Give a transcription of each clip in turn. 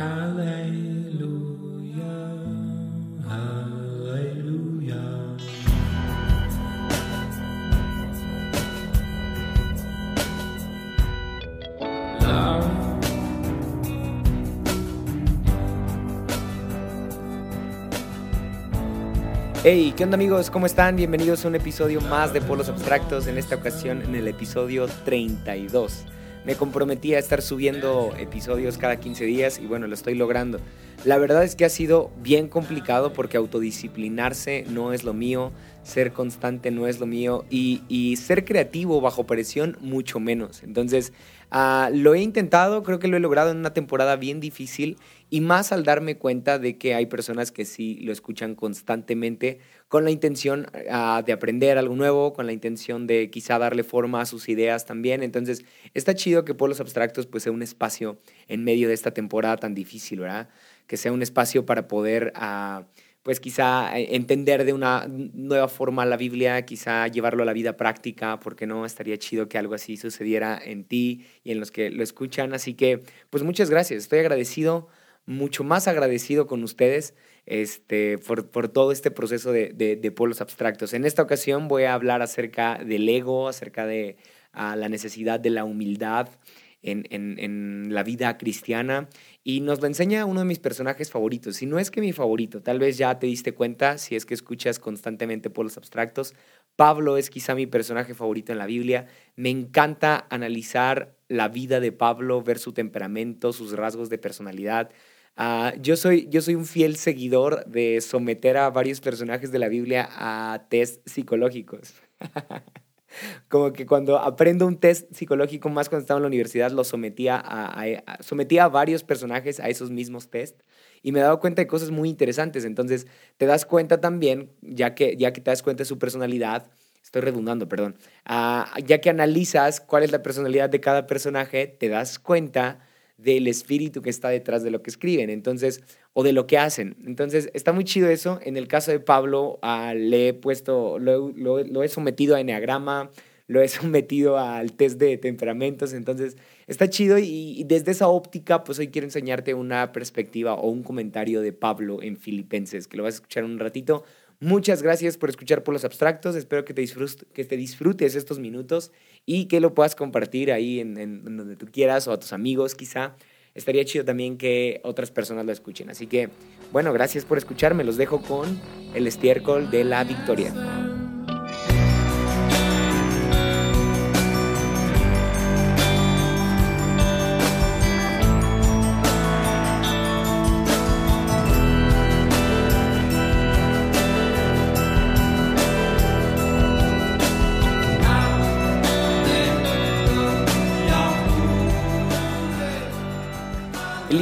Hey, ¿qué onda amigos? ¿Cómo están? Bienvenidos a un episodio más de Polos Abstractos, en esta ocasión en el episodio 32. Me comprometí a estar subiendo episodios cada 15 días y bueno, lo estoy logrando. La verdad es que ha sido bien complicado porque autodisciplinarse no es lo mío, ser constante no es lo mío y, ser creativo bajo presión mucho menos. Entonces, uh, lo he intentado, creo que lo he logrado en una temporada bien difícil y más al darme cuenta de que hay personas que sí lo escuchan constantemente con la intención uh, de aprender algo nuevo, con la intención de quizá darle forma a sus ideas también. Entonces, está chido que Polos Abstractos pues sea un espacio en medio de esta temporada tan difícil, ¿verdad? Que sea un espacio para poder... Uh, pues quizá eh, entender de una nueva forma la Biblia, quizá llevarlo a la vida práctica, porque no estaría chido que algo así sucediera en ti y en los que lo escuchan. Así que, pues muchas gracias, estoy agradecido mucho más agradecido con ustedes este, por, todo este proceso de, de, de, polos abstractos. En esta ocasión voy a hablar acerca del ego, acerca de uh, la necesidad de la humildad en, la vida cristiana y nos lo enseña uno de mis personajes favoritos. Si no es que mi favorito, tal vez ya te diste cuenta si es que escuchas constantemente polos abstractos. Pablo es quizá mi personaje favorito en la Biblia. Me encanta analizar la vida de Pablo, ver su temperamento, sus rasgos de personalidad Uh, yo, soy, yo soy un fiel seguidor de someter a varios personajes de la Biblia a test psicológicos. Como que cuando aprendo un test psicológico, más cuando estaba en la universidad, lo sometía a, sometía a varios personajes a esos mismos test y me he dado cuenta de cosas muy interesantes. Entonces, te das cuenta también, ya que, ya que te das cuenta de su personalidad, estoy redundando, perdón, uh, ya que analizas cuál es la personalidad de cada personaje, te das cuenta del espíritu que está detrás de lo que escriben, entonces, o de lo que hacen. Entonces, está muy chido eso. En el caso de Pablo, uh, le he puesto, lo, lo, lo, he sometido a enneagrama, lo he sometido al test de temperamentos, entonces, está chido y, y, desde esa óptica, pues hoy quiero enseñarte una perspectiva o un comentario de Pablo en Filipenses, que lo vas a escuchar un ratito. Muchas gracias por escuchar por los abstractos. Espero que te, disfrutes, que te disfrutes estos minutos y que lo puedas compartir ahí en, en, donde tú quieras o a tus amigos quizá. Estaría chido también que otras personas lo escuchen. Así que, bueno, gracias por escucharme. Los dejo con el estiércol de la victoria.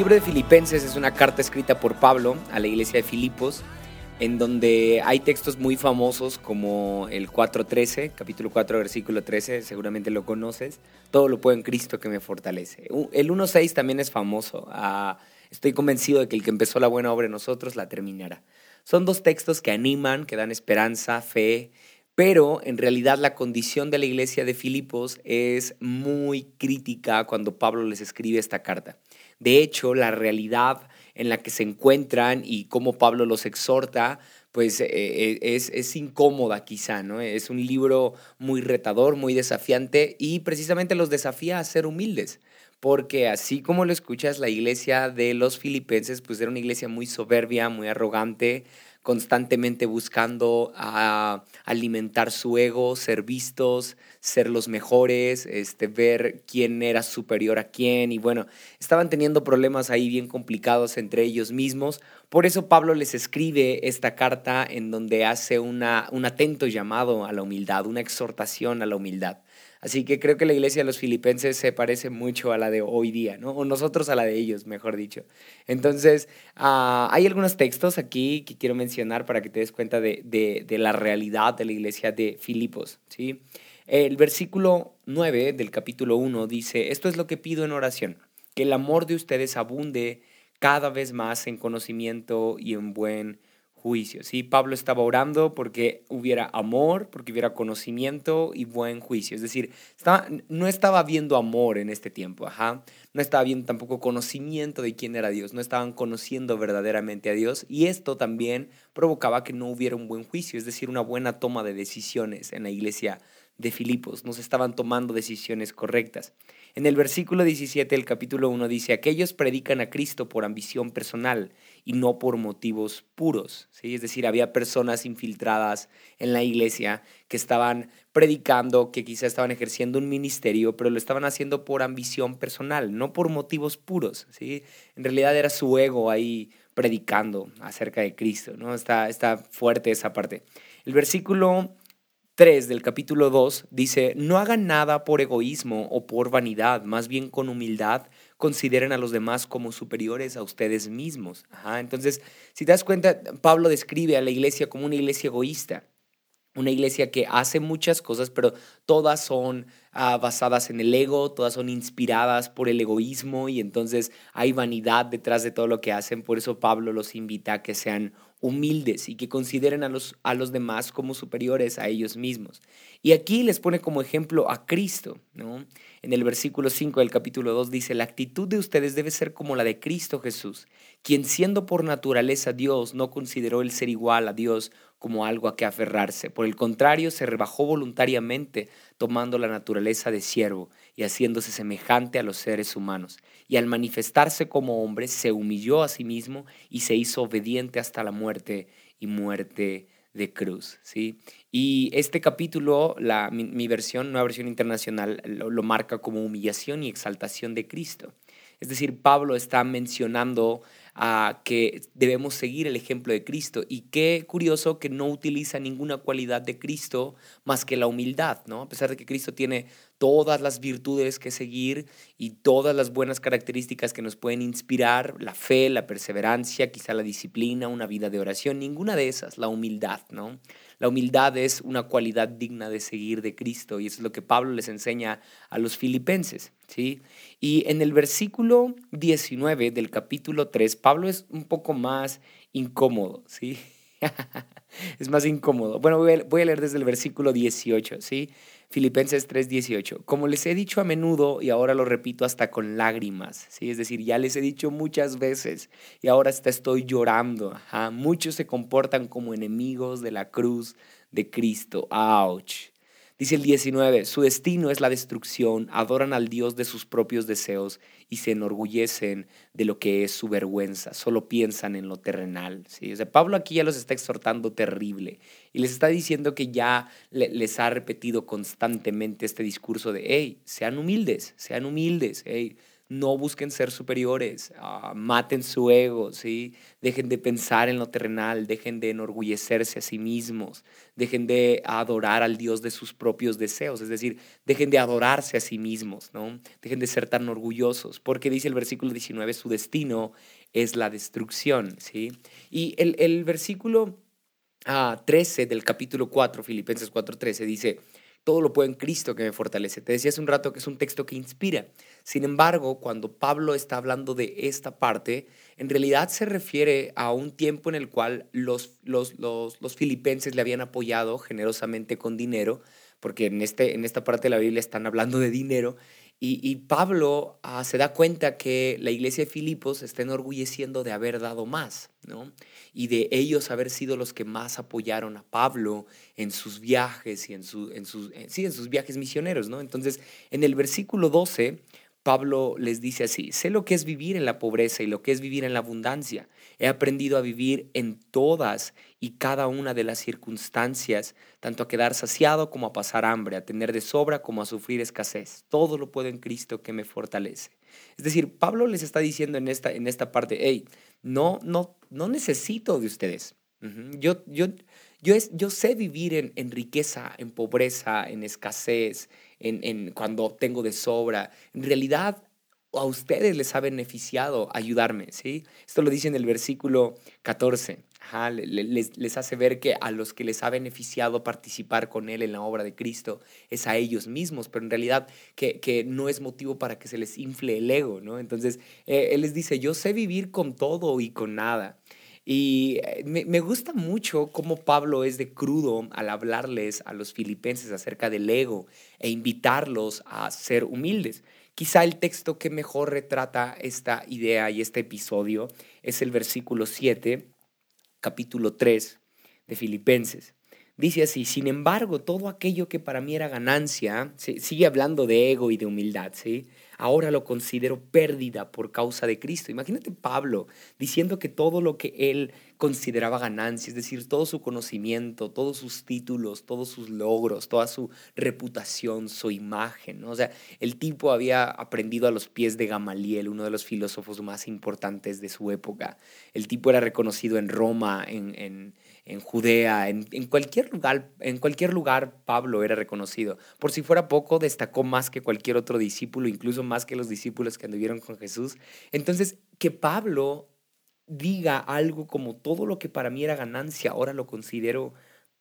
Libro de Filipenses es una carta escrita por Pablo a la iglesia de Filipos, en donde hay textos muy famosos como el 4.13, capítulo 4, versículo 13, seguramente lo conoces, todo lo puedo en Cristo que me fortalece. El 1.6 también es famoso, estoy convencido de que el que empezó la buena obra en nosotros la terminará. Son dos textos que animan, que dan esperanza, fe, pero en realidad la condición de la iglesia de Filipos es muy crítica cuando Pablo les escribe esta carta. De hecho, la realidad en la que se encuentran y cómo Pablo los exhorta, pues eh, es, es, incómoda quizá, ¿no? Es un libro muy retador, muy desafiante y precisamente los desafía a ser humildes, porque así como lo escuchas, la iglesia de los filipenses, pues era una iglesia muy soberbia, muy arrogante, constantemente buscando a alimentar su ego, ser vistos, ser los mejores, este, ver quién era superior a quién y bueno, estaban teniendo problemas ahí bien complicados entre ellos mismos. Por eso Pablo les escribe esta carta en donde hace una, un atento llamado a la humildad, una exhortación a la humildad. Así que creo que la iglesia de los filipenses se parece mucho a la de hoy día, ¿no? O nosotros a la de ellos, mejor dicho. Entonces, uh, hay algunos textos aquí que quiero mencionar para que te des cuenta de la realidad de la iglesia de Filipos, ¿sí? El versículo 9 del capítulo 1 dice, esto es lo que pido en oración, que el amor de ustedes abunde cada vez más en conocimiento y en buen juicio. ¿sí? Pablo estaba orando porque hubiera amor, porque hubiera conocimiento y buen juicio. Es decir, no estaba viendo amor en este tiempo, ajá. no estaba viendo tampoco conocimiento de quién era Dios, no estaban conociendo verdaderamente a Dios y esto también provocaba que no hubiera un buen juicio, es decir, una buena toma de decisiones en la iglesia de Filipos, no se estaban tomando decisiones correctas. En el versículo 17 del capítulo 1 dice, aquellos predican a Cristo por ambición personal y no por motivos puros. ¿sí? Es decir, había personas infiltradas en la iglesia que estaban predicando, que quizá estaban ejerciendo un ministerio, pero lo estaban haciendo por ambición personal, no por motivos puros. ¿sí? En realidad era su ego ahí predicando acerca de Cristo. ¿no? Está, está fuerte esa parte. El versículo 3 del capítulo 2 dice, no hagan nada por egoísmo o por vanidad, más bien con humildad consideren a los demás como superiores a ustedes mismos. entonces, si te das cuenta, Pablo describe a la iglesia como una iglesia egoísta, una iglesia que hace muchas cosas, pero todas son ah, basadas en el ego, todas son inspiradas por el egoísmo y entonces hay vanidad detrás de todo lo que hacen. Por eso Pablo los invita a que sean humildes y que consideren a los, a los demás como superiores a ellos mismos. Y aquí les pone como ejemplo a Cristo, ¿no? En el versículo 5 del capítulo 2 dice, la actitud de ustedes debe ser como la de Cristo Jesús, quien siendo por naturaleza Dios no consideró el ser igual a Dios como algo a que aferrarse. Por el contrario, se rebajó voluntariamente tomando la naturaleza de siervo y haciéndose semejante a los seres humanos. Y al manifestarse como hombre, se humilló a sí mismo y se hizo obediente hasta la muerte y muerte de cruz. ¿sí? Y este capítulo, la, mi, versión, nueva versión internacional, lo marca como humillación y exaltación de Cristo. Es decir, Pablo está mencionando a que debemos seguir el ejemplo de Cristo. Y qué curioso que no utiliza ninguna cualidad de Cristo más que la humildad, ¿no? A pesar de que Cristo tiene todas las virtudes que seguir y todas las buenas características que nos pueden inspirar, la fe, la perseverancia, quizá la disciplina, una vida de oración, ninguna de esas, la humildad, ¿no? La humildad es una cualidad digna de seguir de Cristo y eso es lo que Pablo les enseña a los filipenses, ¿sí? Y en el versículo 19 del capítulo 3, Pablo es un poco más incómodo, ¿sí? es más incómodo. Bueno, voy a, leer desde el versículo 18, ¿sí? Filipenses 3:18. Como les he dicho a menudo y ahora lo repito hasta con lágrimas, ¿sí? Es decir, ya les he dicho muchas veces y ahora hasta estoy llorando. Muchos se comportan como enemigos de la cruz de Cristo. ¡Auch! Dice el 19, su destino es la destrucción, adoran al Dios de sus propios deseos y se enorgullecen de lo que es su vergüenza, solo piensan en lo terrenal. ¿sí? O sea, Pablo aquí ya los está exhortando terrible y les está diciendo que ya les ha repetido constantemente este discurso de, hey, sean humildes, sean humildes, hey, no busquen ser superiores, ah, maten su ego, ¿sí? dejen de pensar en lo terrenal, dejen de enorgullecerse a sí mismos, dejen de adorar al Dios de sus propios deseos, es decir, dejen de adorarse a sí mismos, ¿no? dejen de ser tan orgullosos, porque dice el versículo 19, su destino es la destrucción. ¿sí? Y el, el versículo 13 ah, del capítulo 4, Filipenses 4:13, dice, todo lo puedo en Cristo que me fortalece. Te decía hace un rato que es un texto que inspira. Sin embargo, cuando Pablo está hablando de esta parte, en realidad se refiere a un tiempo en el cual los, los, los, filipenses le habían apoyado generosamente con dinero, porque en, este, en esta parte de la Biblia están hablando de dinero, y, Pablo ah, se da cuenta que la iglesia de Filipos está enorgulleciendo de haber dado más, ¿no? Y de ellos haber sido los que más apoyaron a Pablo en sus viajes y en, en, sus, sí, en sus viajes misioneros, ¿no? Entonces, en el versículo 12, Pablo les dice así, sé lo que es vivir en la pobreza y lo que es vivir en la abundancia. He aprendido a vivir en todas y cada una de las circunstancias, tanto a quedar saciado como a pasar hambre, a tener de sobra como a sufrir escasez. Todo lo puedo en Cristo que me fortalece. Es decir, Pablo les está diciendo en esta, en esta parte, hey, no, no, no necesito de ustedes. Yo, yo, yo, es, yo sé vivir en, en, riqueza, en pobreza, en escasez, en, en cuando tengo de sobra. En realidad, a ustedes les ha beneficiado ayudarme, ¿sí? Esto lo dice en el versículo 14. les, les, hace ver que a los que les ha beneficiado participar con Él en la obra de Cristo es a ellos mismos, pero en realidad que, que no es motivo para que se les infle el ego, ¿no? Entonces, eh, Él les dice, yo sé vivir con todo y con nada. Y eh, me, gusta mucho cómo Pablo es de crudo al hablarles a los filipenses acerca del ego e invitarlos a ser humildes. Quizá el texto que mejor retrata esta idea y este episodio es el versículo 7, capítulo 3 de Filipenses. Dice así, sin embargo, todo aquello que para mí era ganancia, sigue hablando de ego y de humildad, ¿sí? Ahora lo considero pérdida por causa de Cristo. Imagínate Pablo diciendo que todo lo que él consideraba ganancia, es decir, todo su conocimiento, todos sus títulos, todos sus logros, toda su reputación, su imagen, O sea, el tipo había aprendido a los pies de Gamaliel, uno de los filósofos más importantes de su época. El tipo era reconocido en Roma, en en Judea, en, cualquier lugar, en cualquier lugar Pablo era reconocido. Por si fuera poco, destacó más que cualquier otro discípulo, incluso más que los discípulos que anduvieron con Jesús. Entonces, que Pablo diga algo como todo lo que para mí era ganancia, ahora lo considero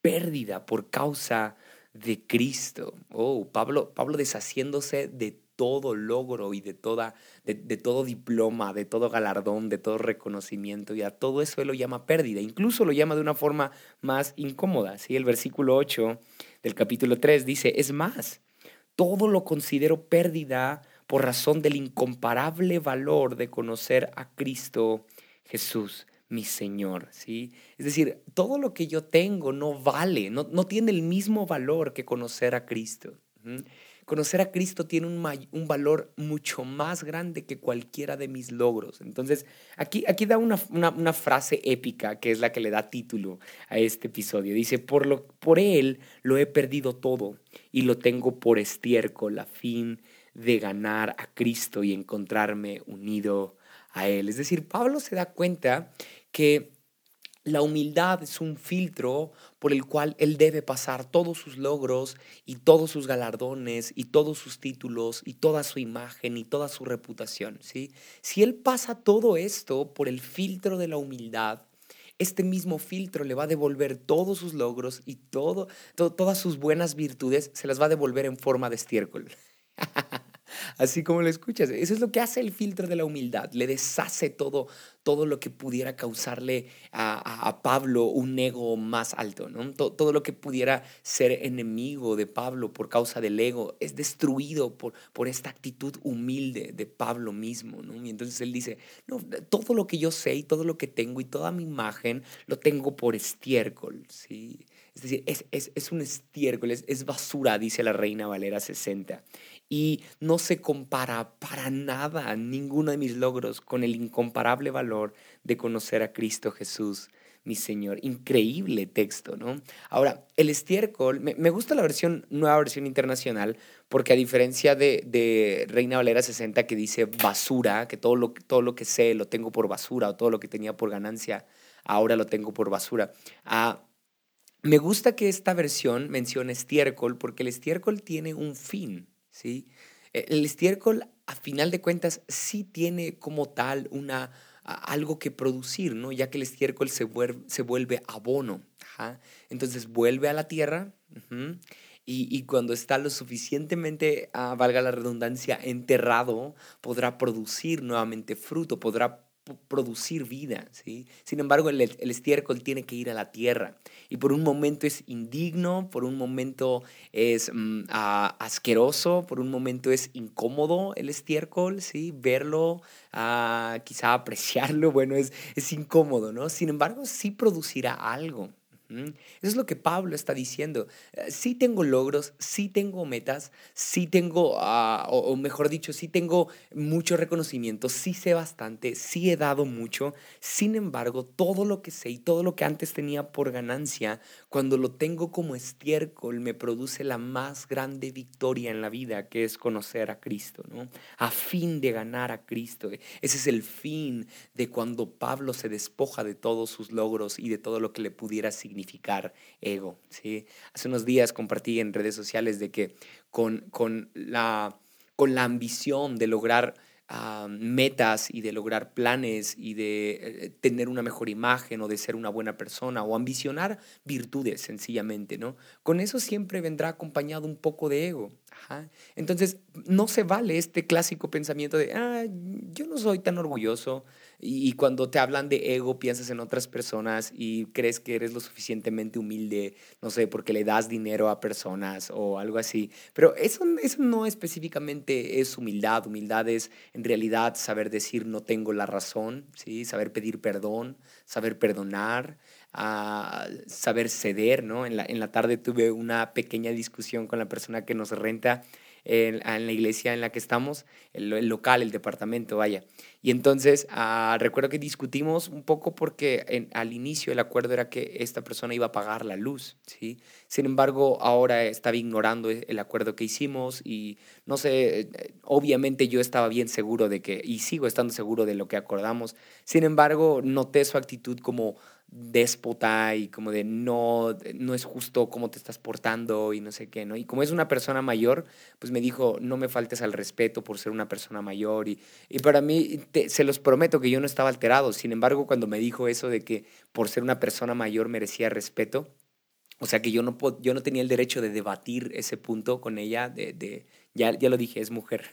pérdida por causa de Cristo. Oh, Pablo, Pablo deshaciéndose de todo logro y de, toda, de, todo diploma, de todo galardón, de todo reconocimiento, y a todo eso él lo llama pérdida. Incluso lo llama de una forma más incómoda. ¿sí? El versículo 8 del capítulo 3 dice, es más, todo lo considero pérdida por razón del incomparable valor de conocer a Cristo Jesús mi Señor, ¿sí? Es decir, todo lo que yo tengo no vale, no, no tiene el mismo valor que conocer a Cristo. Conocer a Cristo tiene un, un, valor mucho más grande que cualquiera de mis logros. Entonces, aquí, aquí da una, una, frase épica que es la que le da título a este episodio. Dice, por, lo, por Él lo he perdido todo y lo tengo por estiércol a fin de ganar a Cristo y encontrarme unido a Él. Es decir, Pablo se da cuenta que la humildad es un filtro por el cual él debe pasar todos sus logros y todos sus galardones y todos sus títulos y toda su imagen y toda su reputación. ¿sí? Si él pasa todo esto por el filtro de la humildad, este mismo filtro le va a devolver todos sus logros y todo, todas sus buenas virtudes, se las va a devolver en forma de estiércol. así como lo escuchas. Eso es lo que hace el filtro de la humildad. Le deshace todo, todo lo que pudiera causarle a, Pablo un ego más alto, ¿no? Todo, lo que pudiera ser enemigo de Pablo por causa del ego es destruido por, por esta actitud humilde de Pablo mismo, ¿no? Y entonces él dice, no, todo lo que yo sé y todo lo que tengo y toda mi imagen lo tengo por estiércol, ¿sí? Es decir, es, es, es un estiércol, es, es basura, dice la Reina Valera 60 y no se compara para nada ninguno de mis logros con el incomparable valor de conocer a Cristo Jesús, mi Señor. Increíble texto, ¿no? Ahora, el estiércol, me, gusta la versión, nueva versión internacional, porque a diferencia de, Reina Valera 60 que dice basura, que todo lo, todo lo que sé lo tengo por basura, o todo lo que tenía por ganancia, ahora lo tengo por basura. Ah, me gusta que esta versión mencione estiércol, porque el estiércol tiene un fin. ¿Sí? E, el estiércol, a final de cuentas, sí tiene como tal una, algo que producir, ¿no? Ya que el estiércol se vuelve, se vuelve abono. Entonces vuelve a la tierra y, cuando está lo suficientemente, ah, valga la redundancia, enterrado, podrá producir nuevamente fruto, podrá producir vida, ¿sí? Sin embargo, el, estiércol tiene que ir a la tierra y por un momento es indigno, por un momento es mm, asqueroso, por un momento es incómodo el estiércol, ¿sí? Verlo, ah, quizá apreciarlo, bueno, es, es incómodo, ¿no? Sin embargo, sí producirá algo, eso es lo que Pablo está diciendo. Eh, sí tengo logros, sí tengo metas, sí tengo, ah, o, mejor dicho, sí tengo mucho reconocimiento, sí sé bastante, sí he dado mucho. Sin embargo, todo lo que sé y todo lo que antes tenía por ganancia, cuando lo tengo como estiércol, me produce la más grande victoria en la vida, que es conocer a Cristo, ¿no? A fin de ganar a Cristo. Ese es el fin de cuando Pablo se despoja de todos sus logros y de todo lo que le pudiera significar significar ego. ¿sí? Hace unos días compartí en redes sociales de que con, con, la, con la ambición de lograr ah, metas y de lograr planes y de eh, tener una mejor imagen o de ser una buena persona o ambicionar virtudes sencillamente, ¿no? Con eso siempre vendrá acompañado un poco de ego. Entonces, no se vale este clásico pensamiento de, ah, yo no soy tan orgulloso, Y, cuando te hablan de ego, piensas en otras personas y crees que eres lo suficientemente humilde, no sé, porque le das dinero a personas o algo así. Pero eso, eso no específicamente es humildad. Humildad es en realidad saber decir no tengo la razón, ¿sí? saber pedir perdón, saber perdonar, a saber ceder, ¿no? En la, en la tarde tuve una pequeña discusión con la persona que nos renta en, la iglesia en la que estamos, el, local, el departamento, vaya. Y entonces ah, recuerdo que discutimos un poco porque al inicio el acuerdo era que esta persona iba a pagar la luz, ¿sí? Sin embargo, ahora estaba ignorando e, el acuerdo que hicimos y no sé, obviamente yo estaba bien seguro de que, y sigo estando seguro de lo que acordamos. Sin embargo, noté su actitud como déspota y como de no, no es justo cómo te estás portando y no sé qué, ¿no? Y como es una persona mayor, pues me dijo, no me faltes al respeto por ser una persona mayor. Y, y para mí, se los prometo que yo no estaba alterado. Sin embargo, cuando me dijo eso de que por ser una persona mayor merecía respeto, o sea que yo no, yo no tenía el derecho de debatir ese punto con ella, de, de ya, ya lo dije, es mujer.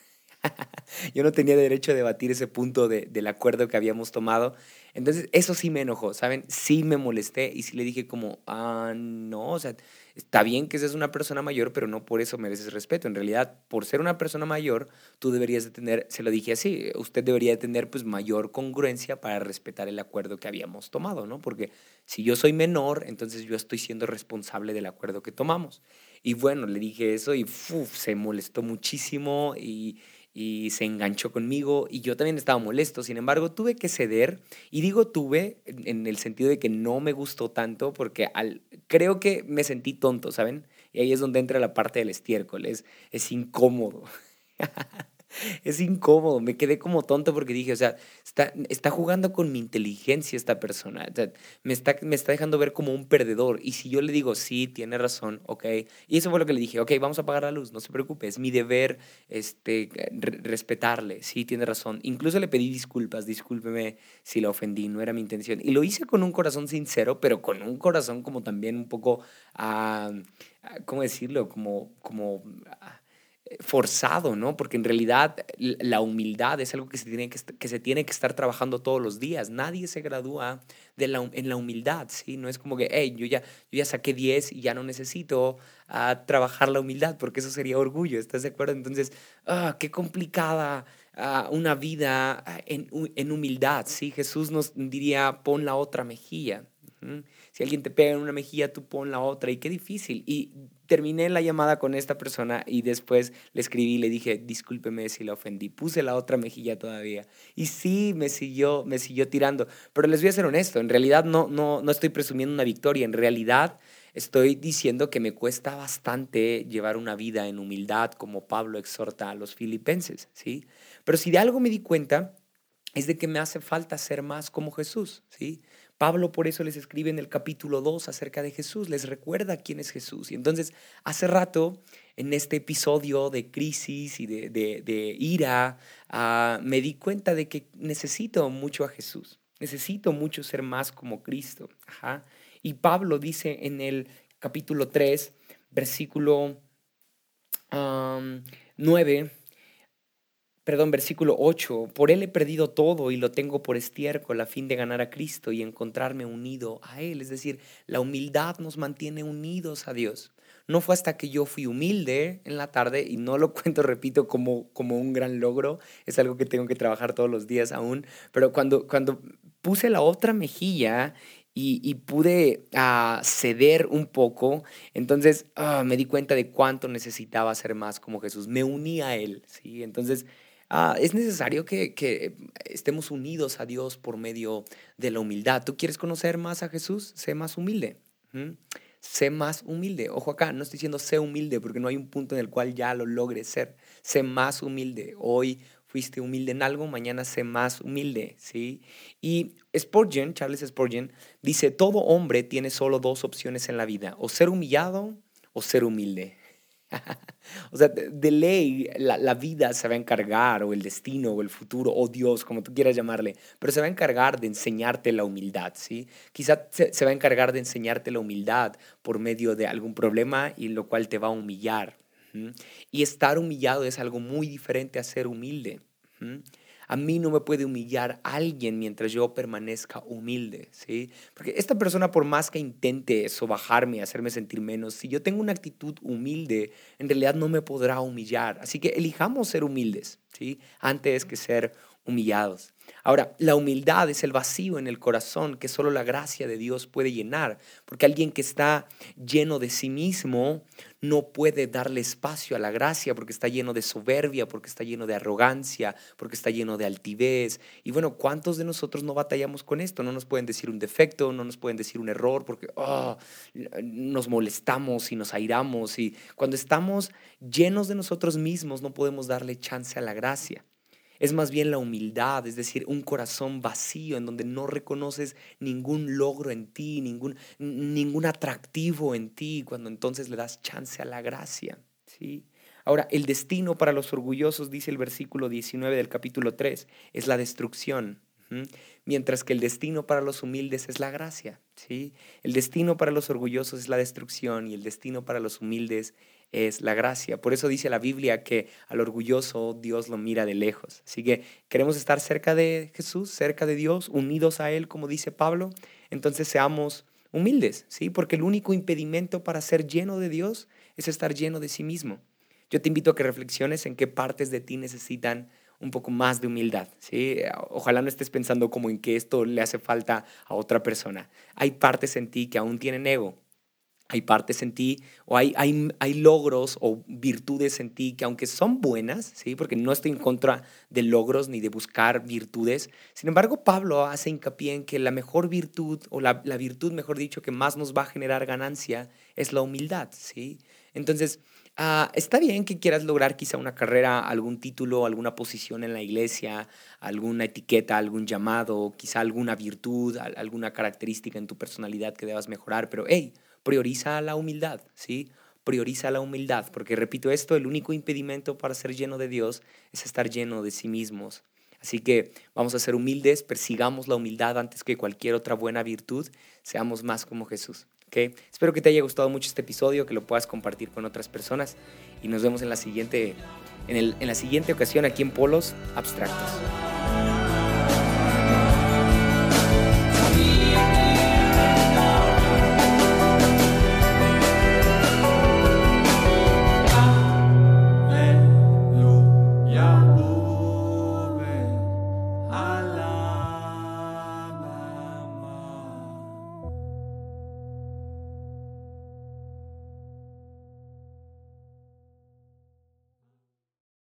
yo no tenía derecho a debatir ese punto de, del acuerdo que habíamos tomado. Entonces, eso sí me enojó, ¿saben? Sí me molesté y sí le dije como, ah, no, o sea, está bien que seas una persona mayor, pero no por eso mereces respeto. En realidad, por ser una persona mayor, tú deberías de tener, se lo dije así, usted debería de tener pues mayor congruencia para respetar el acuerdo que habíamos tomado, ¿no? Porque si yo soy menor, entonces yo estoy siendo responsable del acuerdo que tomamos. Y bueno, le dije eso y se molestó muchísimo y y se enganchó conmigo y yo también estaba molesto. Sin embargo, tuve que ceder y digo tuve en el sentido de que no me gustó tanto porque al, creo que me sentí tonto, ¿saben? Y ahí es donde entra la parte del estiércol, es, es incómodo. es incómodo, me quedé como tonto porque dije, o sea, está, está jugando con mi inteligencia esta persona, me, está, me está dejando ver como un perdedor. Y si yo le digo, sí, tiene razón, ok, y eso fue lo que le dije, ok, vamos a apagar la luz, no se preocupe, es mi deber este, respetarle, sí, tiene razón. Incluso le pedí disculpas, discúlpeme si la ofendí, no era mi intención. Y lo hice con un corazón sincero, pero con un corazón como también un poco, uh, ¿cómo decirlo? Como... como uh, forzado, ¿no? Porque en realidad la humildad es algo que se tiene que, que, se tiene que estar trabajando todos los días. Nadie se gradúa en la humildad, ¿sí? No es como que, hey, yo ya, yo ya saqué 10 y ya no necesito uh, trabajar la humildad, porque eso sería orgullo, ¿estás de acuerdo? Entonces, ah, qué complicada uh, una vida en, en, humildad, ¿sí? Jesús nos diría, pon la otra mejilla. Si alguien te pega en una mejilla, tú pon la otra. Y qué difícil. Y terminé la llamada con esta persona y después le escribí y le dije, discúlpeme si la ofendí. Puse la otra mejilla todavía. Y sí, me siguió, me siguió tirando. Pero les voy a ser honesto, en realidad no, no, no estoy presumiendo una victoria. En realidad estoy diciendo que me cuesta bastante llevar una vida en humildad como Pablo exhorta a los filipenses, ¿sí? Pero si de algo me di cuenta es de que me hace falta ser más como Jesús, ¿sí? Pablo por eso les escribe en el capítulo 2 acerca de Jesús, les recuerda quién es Jesús. Y entonces, hace rato, en este episodio de crisis y de, ira, ah, me di cuenta de que necesito mucho a Jesús, necesito mucho ser más como Cristo. Y Pablo dice en el capítulo 3, versículo 9, perdón, versículo 8, por él he perdido todo y lo tengo por estiércol a fin de ganar a Cristo y encontrarme unido a él. Es decir, la humildad nos mantiene unidos a Dios. No fue hasta que yo fui humilde en la tarde y no lo cuento, repito, como, como un gran logro, es algo que tengo que trabajar todos los días aún, pero cuando, cuando puse la otra mejilla y, pude ah, ceder un poco, entonces ah, me di cuenta de cuánto necesitaba ser más como Jesús. Me uní a Él, ¿sí? Entonces Ah, es necesario que, estemos unidos a Dios por medio de la humildad. ¿Tú quieres conocer más a Jesús? Sé más humilde. Sé más humilde. Ojo acá, no estoy diciendo sé humilde porque no hay un punto en el cual ya lo logres ser. Sé más humilde. Hoy fuiste humilde en algo, mañana sé más humilde, ¿sí? Y Spurgeon, Charles Spurgeon, dice, todo hombre tiene solo dos opciones en la vida, o ser humillado o ser humilde. o sea, de ley la, vida se va a encargar, o el destino, o el futuro, o Dios, como tú quieras llamarle, pero se va a encargar de enseñarte la humildad, ¿sí? Quizá se, va a encargar de enseñarte la humildad por medio de algún problema y lo cual te va a humillar. Y estar humillado es algo muy diferente a ser humilde. A mí no me puede humillar alguien mientras yo permanezca humilde, ¿sí? Porque esta persona, por más que intente sobajarme, hacerme sentir menos, si yo tengo una actitud humilde, en realidad no me podrá humillar. Así que elijamos ser humildes, ¿sí? Antes que ser humillados. Ahora, la humildad es el vacío en el corazón que solo la gracia de Dios puede llenar, porque alguien que está lleno de sí mismo no puede darle espacio a la gracia porque está lleno de soberbia, porque está lleno de arrogancia, porque está lleno de altivez. Y bueno, ¿cuántos de nosotros no batallamos con esto? No nos pueden decir un defecto, no nos pueden decir un error, porque ah, nos molestamos y nos airamos. Y cuando estamos llenos de nosotros mismos, no podemos darle chance a la gracia es más bien la humildad, es decir, un corazón vacío en donde no reconoces ningún logro en ti, ningún, ningún atractivo en ti, cuando entonces le das chance a la gracia. ¿sí? Ahora, el destino para los orgullosos, dice el versículo 19 del capítulo 3, es la destrucción mientras que el destino para los humildes es la gracia. ¿sí? El destino para los orgullosos es la destrucción y el destino para los humildes es la gracia. Por eso dice la Biblia que al orgulloso Dios lo mira de lejos. Así que queremos estar cerca de Jesús, cerca de Dios, unidos a Él, como dice Pablo. Entonces seamos humildes, ¿sí? Porque el único impedimento para ser lleno de Dios es estar lleno de sí mismo. Yo te invito a que reflexiones en qué partes de ti necesitan un poco más de humildad. ¿sí? Ojalá no estés pensando como en que esto le hace falta a otra persona. Hay partes en ti que aún tienen ego. Hay partes en ti o hay, hay, logros o virtudes en ti que aunque son buenas, ¿sí? porque no estoy en contra de logros ni de buscar virtudes, sin embargo Pablo hace hincapié en que la mejor virtud o la, la virtud, mejor dicho, que más nos va a generar ganancia es la humildad. ¿sí? Entonces, Ah, está bien que quieras lograr quizá una carrera, algún título, alguna posición en la iglesia, alguna etiqueta, algún llamado, quizá alguna virtud, alguna característica en tu personalidad que debas mejorar, pero hey, prioriza la humildad, ¿sí? Prioriza la humildad, porque repito esto, el único impedimento para ser lleno de Dios es estar lleno de sí mismos. Así que vamos a ser humildes, persigamos la humildad antes que cualquier otra buena virtud, seamos más como Jesús. Espero que te haya gustado mucho este episodio, que lo puedas compartir con otras personas y nos vemos en la siguiente, en, en la siguiente ocasión aquí en Polos Abstractos.